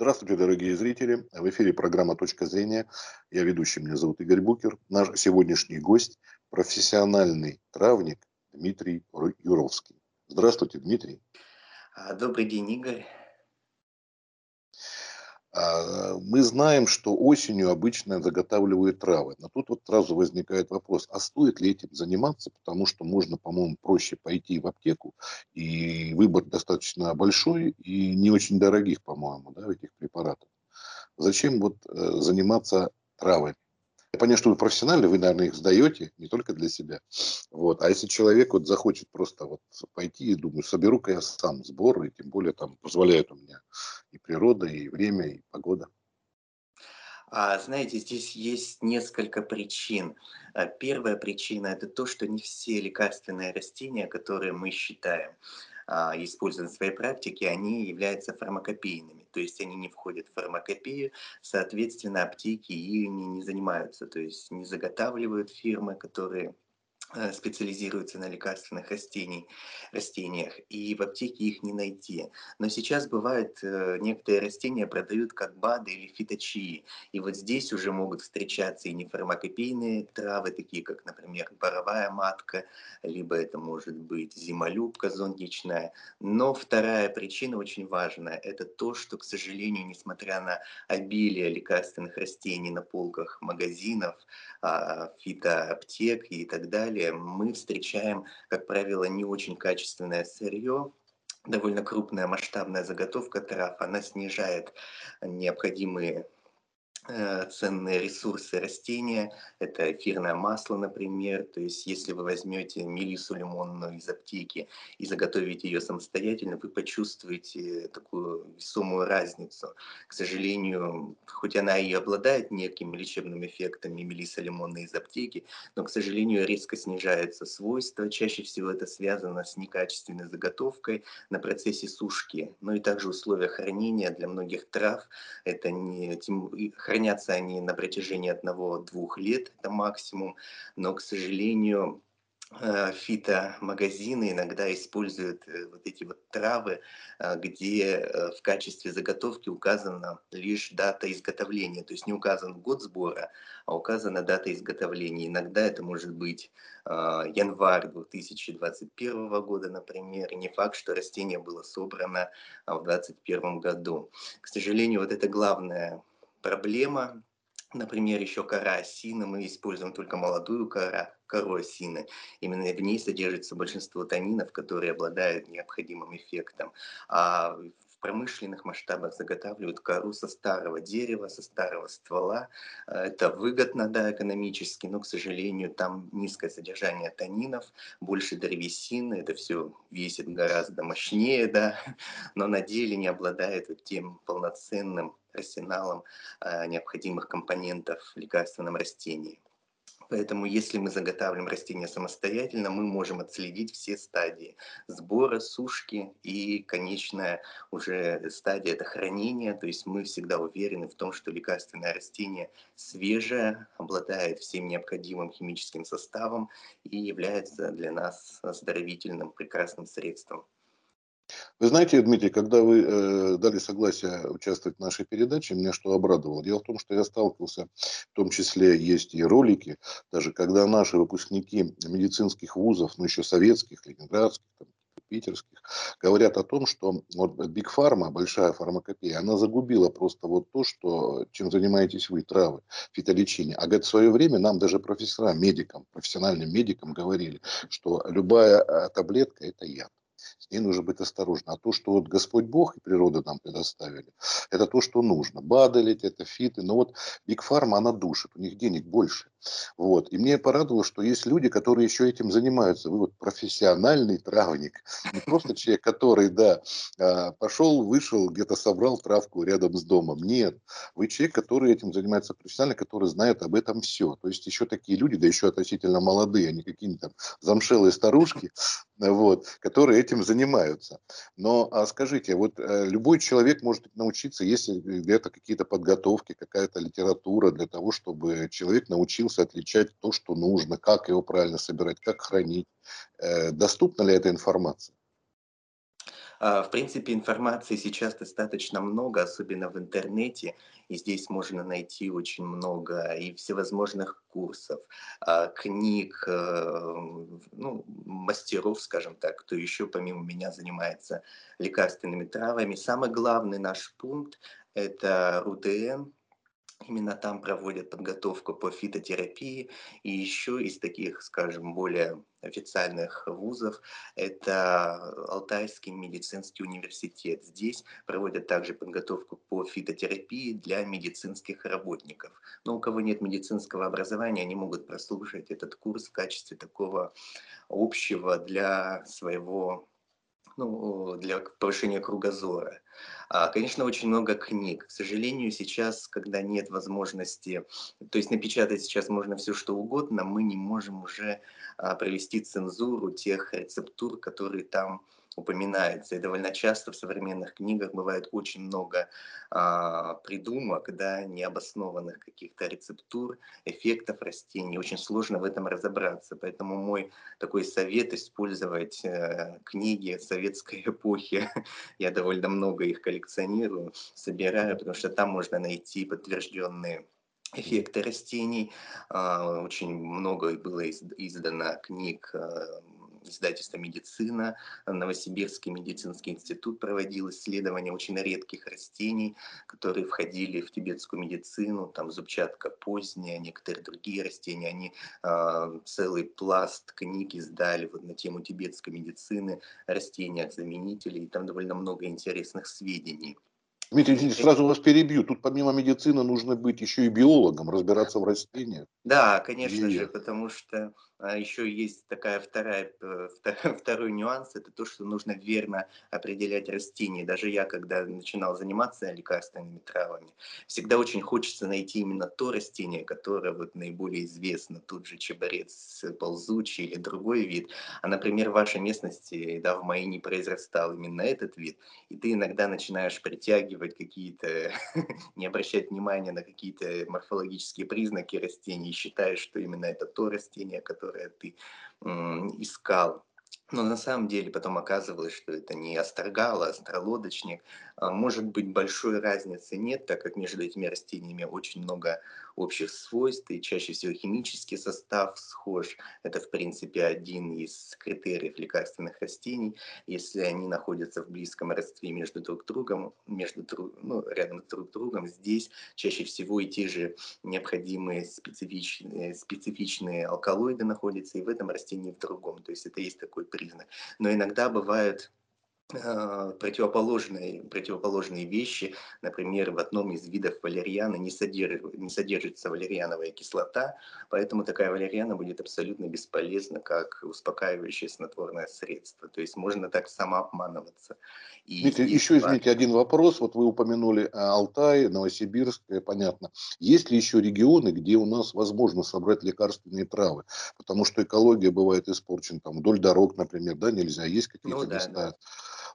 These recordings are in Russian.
Здравствуйте, дорогие зрители. В эфире программа «Точка зрения». Я ведущий, меня зовут Игорь Букер. Наш сегодняшний гость – профессиональный травник Дмитрий Юровский. Здравствуйте, Дмитрий. А, добрый день, Игорь. А, мы знаем, что осенью обычно заготавливают травы. Но тут вот сразу возникает вопрос, а стоит ли этим заниматься, потому что можно, по-моему, проще пойти в аптеку, и выбор достаточно большой и не очень дорогих, по-моему, да, этих препаратов. Зачем вот э, заниматься травами? Я понимаю, что вы профессионально, вы, наверное, их сдаете не только для себя. Вот. А если человек вот захочет просто вот пойти и думаю, соберу-ка я сам сбор, и тем более там позволяет у меня и природа, и время, и погода. А, знаете, здесь есть несколько причин. А, первая причина – это то, что не все лекарственные растения, которые мы считаем, используем в своей практике, они являются фармакопейными, то есть они не входят в фармакопею, соответственно, аптеки ими не занимаются, то есть не заготавливают фирмы, которые Э, специализируются на лекарственных растений, растениях, и в аптеке их не найти. Но сейчас бывает, э, некоторые растения продают как БАДы или фиточии, и вот здесь уже могут встречаться и нефармакопейные травы, такие как, например, боровая матка, либо это может быть зимолюбка зонтичная. Но вторая причина очень важная, это то, что, к сожалению, несмотря на обилие лекарственных растений на полках магазинов, а, фитоаптек и так далее, деле мы встречаем, как правило, не очень качественное сырье, довольно крупная масштабная заготовка трав, она снижает необходимые ценные ресурсы растения, это эфирное масло, например, то есть если вы возьмете мелису лимонную из аптеки и заготовите ее самостоятельно, вы почувствуете такую весомую разницу. К сожалению, хоть она и обладает некими лечебными эффектами, мелиса лимонная из аптеки, но, к сожалению, резко снижаются свойства, чаще всего это связано с некачественной заготовкой на процессе сушки, но и также условия хранения для многих трав, это не, хранение хранятся они на протяжении одного-двух лет, это максимум, но, к сожалению, э, фитомагазины иногда используют э, вот эти вот травы, э, где в качестве заготовки указана лишь дата изготовления, то есть не указан год сбора, а указана дата изготовления. Иногда это может быть январь 2021 года, например, не факт, что растение было собрано в 2021 году. К сожалению, вот это главное проблема. Например, еще кора осины. Мы используем только молодую кора, кору осины. Именно в ней содержится большинство танинов, которые обладают необходимым эффектом. А промышленных масштабах заготавливают кору со старого дерева, со старого ствола. Это выгодно, да, экономически, но, к сожалению, там низкое содержание танинов, больше древесины, это все весит гораздо мощнее, да, но на деле не обладает вот тем полноценным арсеналом э, необходимых компонентов в лекарственном растении. Поэтому если мы заготавливаем растения самостоятельно, мы можем отследить все стадии сбора, сушки и конечная уже стадия – это хранение. То есть мы всегда уверены в том, что лекарственное растение свежее, обладает всем необходимым химическим составом и является для нас оздоровительным прекрасным средством. Вы знаете, Дмитрий, когда вы э, дали согласие участвовать в нашей передаче, меня что обрадовало. Дело в том, что я сталкивался, в том числе есть и ролики, даже когда наши выпускники медицинских вузов, ну еще советских, ленинградских, там, питерских, говорят о том, что вот Big Pharma, большая фармакопея, она загубила просто вот то, что, чем занимаетесь вы, травы, фитолечение. А говорит, в свое время нам даже профессорам, медикам, профессиональным медикам говорили, что любая э, таблетка – это яд с ней нужно быть осторожным. А то, что вот Господь Бог и природа нам предоставили, это то, что нужно. Бадалить, это фиты. Но вот Биг Фарма, она душит, у них денег больше. Вот. И мне порадовало, что есть люди, которые еще этим занимаются. Вы вот профессиональный травник. Не просто человек, который, да, а, пошел, вышел, где-то собрал травку рядом с домом. Нет. Вы человек, который этим занимается профессионально, который знает об этом все. То есть еще такие люди, да еще относительно молодые, не какие-нибудь там замшелые старушки, вот, которые этим занимаются. Но а скажите, вот э, любой человек может научиться, если где-то какие-то подготовки, какая-то литература для того, чтобы человек научился отличать то, что нужно, как его правильно собирать, как хранить. Э, доступна ли эта информация? А, в принципе, информации сейчас достаточно много, особенно в интернете, и здесь можно найти очень много и всевозможных курсов, а, книг, э, ну, мастеров, скажем так, кто еще помимо меня занимается лекарственными травами. Самый главный наш пункт– это РУДН, Именно там проводят подготовку по фитотерапии. И еще из таких, скажем, более официальных вузов, это Алтайский медицинский университет. Здесь проводят также подготовку по фитотерапии для медицинских работников. Но у кого нет медицинского образования, они могут прослушать этот курс в качестве такого общего для своего ну, для повышения кругозора. А, конечно, очень много книг. К сожалению, сейчас, когда нет возможности, то есть напечатать сейчас можно все что угодно, мы не можем уже а, провести цензуру тех рецептур, которые там упоминается. И довольно часто в современных книгах бывает очень много а, придумок, да, необоснованных каких-то рецептур, эффектов растений. Очень сложно в этом разобраться. Поэтому мой такой совет использовать э, книги советской эпохи. Я довольно много их коллекционирую, собираю, потому что там можно найти подтвержденные эффекты растений. А, очень много было издано книг а, издательство «Медицина», Новосибирский медицинский институт проводил исследования очень редких растений, которые входили в тибетскую медицину, там зубчатка поздняя, некоторые другие растения. Они э, целый пласт книг издали вот на тему тибетской медицины, растениях-заменителей, и там довольно много интересных сведений. Дмитрий Евгеньевич, сразу вас перебью. Тут помимо медицины нужно быть еще и биологом, разбираться в растениях. Да, конечно и... же, потому что еще есть такая вторая, э, второй нюанс, это то, что нужно верно определять растения. Даже я, когда начинал заниматься лекарственными травами, всегда очень хочется найти именно то растение, которое вот наиболее известно, тут же чеборец ползучий или другой вид. А, например, в вашей местности, да, в моей не произрастал именно этот вид, и ты иногда начинаешь притягивать какие-то, не обращать внимания на какие-то морфологические признаки растений, и считаешь, что именно это то растение, которое которое ты искал. Но на самом деле потом оказывалось, что это не астрогал, а астролодочник. А, может быть, большой разницы нет, так как между этими растениями очень много общих свойств, и чаще всего химический состав схож. Это, в принципе, один из критериев лекарственных растений. Если они находятся в близком родстве между друг другом, между, ну, рядом друг другом, здесь чаще всего и те же необходимые специфичные, специфичные алкалоиды находятся и в этом растении, и в другом. То есть это есть такой признак. Но иногда бывают противоположные, противоположные вещи. Например, в одном из видов валерьяны не, содержит, не содержится валерьяновая кислота, поэтому такая валерьяна будет абсолютно бесполезна, как успокаивающее снотворное средство. То есть можно так самообманываться. И Дмитрий, еще, извините, один вопрос. Вот вы упомянули э, Алтай, Новосибирск, э, понятно. Есть ли еще регионы, где у нас возможно собрать лекарственные травы? Потому что экология бывает испорчена, там, вдоль дорог, например, да, нельзя. Есть какие-то ну, места? Да.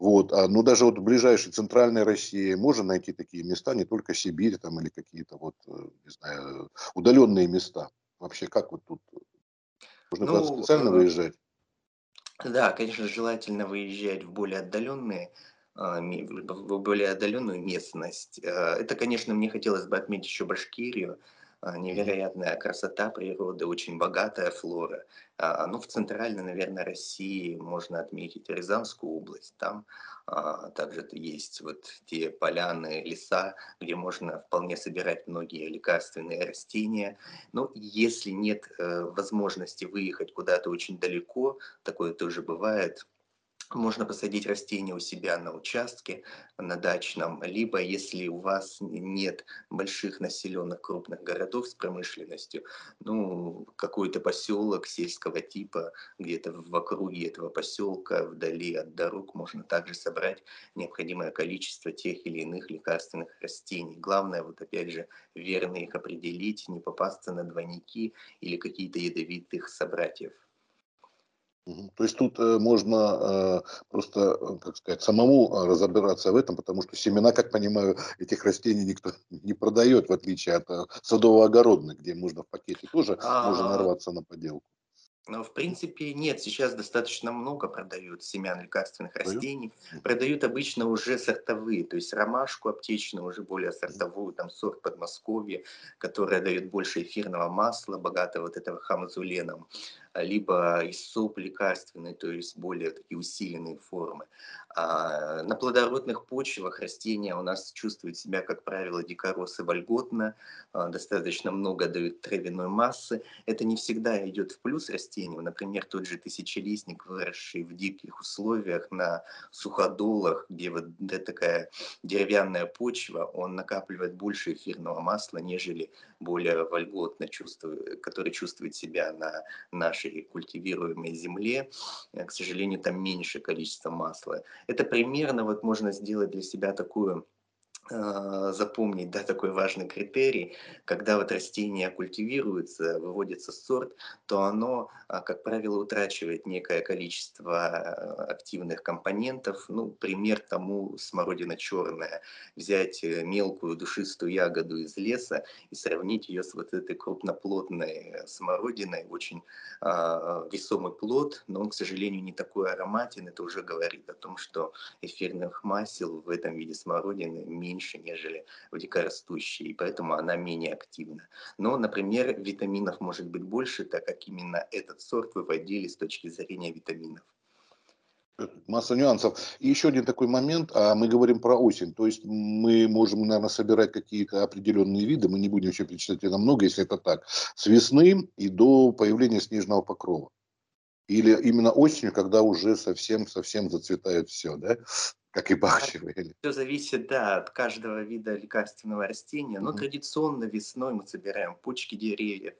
Вот. А, ну, даже вот в ближайшей центральной России можно найти такие места, не только Сибирь там, или какие-то вот, э, не знаю, удаленные места. Вообще, как вот тут? Нужно ну, куда-то специально э, выезжать? Да, конечно, желательно выезжать в более отдаленные а, в более отдаленную местность. Э, это, конечно, мне хотелось бы отметить еще Башкирию, невероятная красота природы, очень богатая флора. А, ну, в центральной, наверное, России можно отметить Рязанскую область. Там а, также есть вот те поляны, леса, где можно вполне собирать многие лекарственные растения. Но если нет э, возможности выехать куда-то очень далеко, такое тоже бывает, можно посадить растения у себя на участке, на дачном, либо если у вас нет больших населенных крупных городов с промышленностью, ну, какой-то поселок сельского типа, где-то в округе этого поселка, вдали от дорог, можно также собрать необходимое количество тех или иных лекарственных растений. Главное, вот опять же, верно их определить, не попасться на двойники или какие-то ядовитых собратьев. То есть тут э, можно э, просто, э, как сказать, самому разобраться в этом, потому что семена, как понимаю, этих растений никто не продает, в отличие от садово-огородных, где можно в пакете тоже можно А, нарваться на подделку. Но, в принципе, нет. Сейчас достаточно много продают семян лекарственных растений. Продают обычно уже сортовые, то есть ромашку аптечную, уже более сортовую, там сорт Подмосковья, которая дает больше эфирного масла, богатого вот этого хамазуленом либо иссоп лекарственный, то есть более такие усиленные формы. А на плодородных почвах растения у нас чувствуют себя, как правило, дикоросы вольготно, а, достаточно много дают травяной массы. Это не всегда идет в плюс растению. Например, тот же тысячелистник, выросший в диких условиях на суходолах, где вот такая деревянная почва, он накапливает больше эфирного масла, нежели более вольготно чувствует, который чувствует себя на нашей культивируемой земле. К сожалению, там меньше количество масла. Это примерно вот можно сделать для себя такую запомнить, да, такой важный критерий, когда вот растение культивируется, выводится сорт, то оно, а, как правило, утрачивает некое количество а, активных компонентов. Ну, пример тому смородина черная. Взять э, мелкую душистую ягоду из леса и сравнить ее с вот этой крупноплотной смородиной, очень э, весомый плод, но он, к сожалению, не такой ароматен. Это уже говорит о том, что эфирных масел в этом виде смородины меньше меньше, нежели в дикорастущей, и поэтому она менее активна. Но, например, витаминов может быть больше, так как именно этот сорт выводили с точки зрения витаминов. Масса нюансов. И еще один такой момент, а мы говорим про осень, то есть мы можем, наверное, собирать какие-то определенные виды, мы не будем вообще перечислять это много, если это так, с весны и до появления снежного покрова. Или именно осенью, когда уже совсем-совсем зацветает все, да? Как и бахчевые. Все зависит, да, от каждого вида лекарственного растения. Но mm-hmm. традиционно весной мы собираем почки деревьев.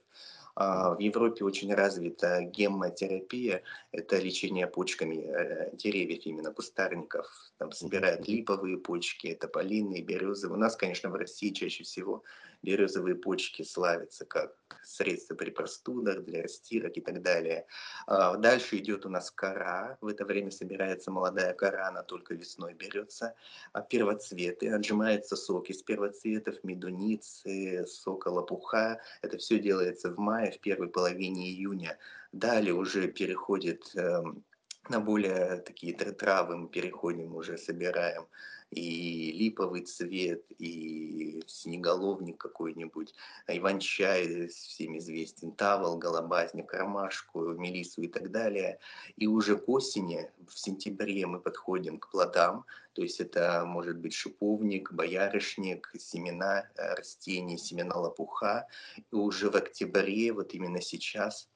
А, в Европе очень развита геммотерапия, это лечение почками э, деревьев, именно кустарников. Там собирают липовые почки, тополиные, березы. У нас, конечно, в России чаще всего березовые почки славятся как средство при простудах, для растирок и так далее. А, дальше идет у нас кора. В это время собирается молодая кора, она только весной берется. А первоцветы, отжимается сок из первоцветов, медуницы, сока лопуха. Это все делается в мае, в первой половине июня. Далее уже переходит эм, на более такие травы мы переходим, уже собираем и липовый цвет, и снеголовник какой-нибудь, иван-чай всем известен, тавол, голобазник, ромашку, мелису и так далее. И уже к осени, в сентябре мы подходим к плодам, то есть это может быть шиповник, боярышник, семена э, растений, семена лопуха. И уже в октябре, вот именно сейчас,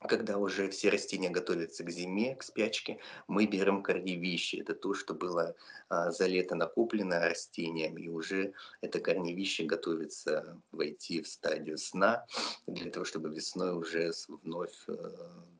когда уже все растения готовятся к зиме, к спячке, мы берем корневище. Это то, что было а, за лето накоплено растением, и уже это корневище готовится войти в стадию сна, для того, чтобы весной уже вновь э,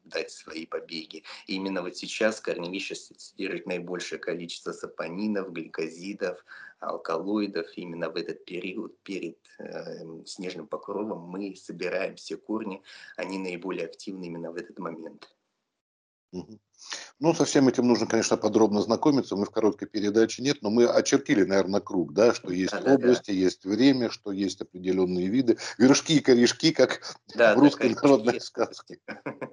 дать свои побеги. И именно вот сейчас корневище содержит наибольшее количество сапонинов, гликозидов, алкалоидов. Именно в этот период перед э, снежным покровом мы собираем все корни, они наиболее активны именно в этот момент. Ну, со всем этим нужно, конечно, подробно знакомиться. Мы в короткой передаче нет, но мы очертили, наверное, круг, да, что есть да, области, да. есть время, что есть определенные виды. Вершки и корешки, как да, в русской народной сказке.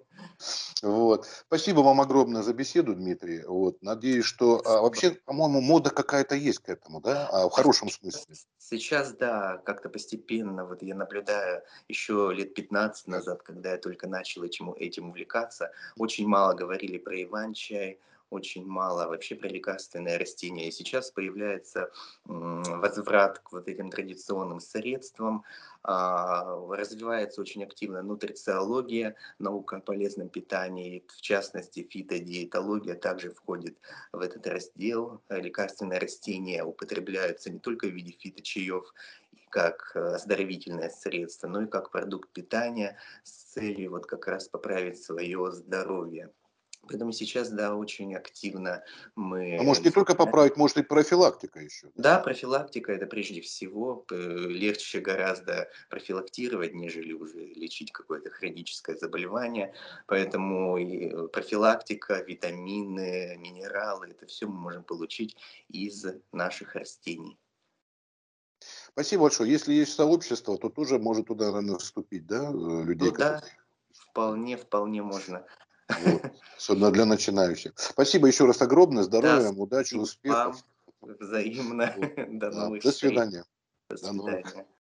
Вот. Спасибо вам огромное за беседу, Дмитрий. Вот. Надеюсь, что а, вообще, по-моему, мода какая-то есть к этому, да, а, в хорошем смысле. Сейчас, да, как-то постепенно. Вот я наблюдаю еще лет 15 назад, когда я только начал этим, этим увлекаться, очень мало говорили про иван-чай, очень мало вообще про лекарственные растения. И сейчас появляется возврат к вот этим традиционным средствам, а, развивается очень активно нутрициология, наука о полезном питании, в частности фитодиетология также входит в этот раздел. Лекарственные растения употребляются не только в виде фиточаев, как э, оздоровительное средство, но и как продукт питания с целью вот как раз поправить свое здоровье. Поэтому сейчас, да, очень активно мы... А может не только поправить, может и профилактика еще. Да, профилактика это прежде всего. Легче гораздо профилактировать, нежели уже лечить какое-то хроническое заболевание. Поэтому и профилактика, витамины, минералы, это все мы можем получить из наших растений. Спасибо большое. Если есть сообщество, то тоже может туда, наверное, вступить, да, э, людей, ну. Да Вполне вполне можно. Вот. Особенно для начинающих. Спасибо еще раз огромное. Да, Здоровья, удачи, спасибо вам. успехов. Взаимно. Вот. До Да. новых До свидания. До До новых свидания.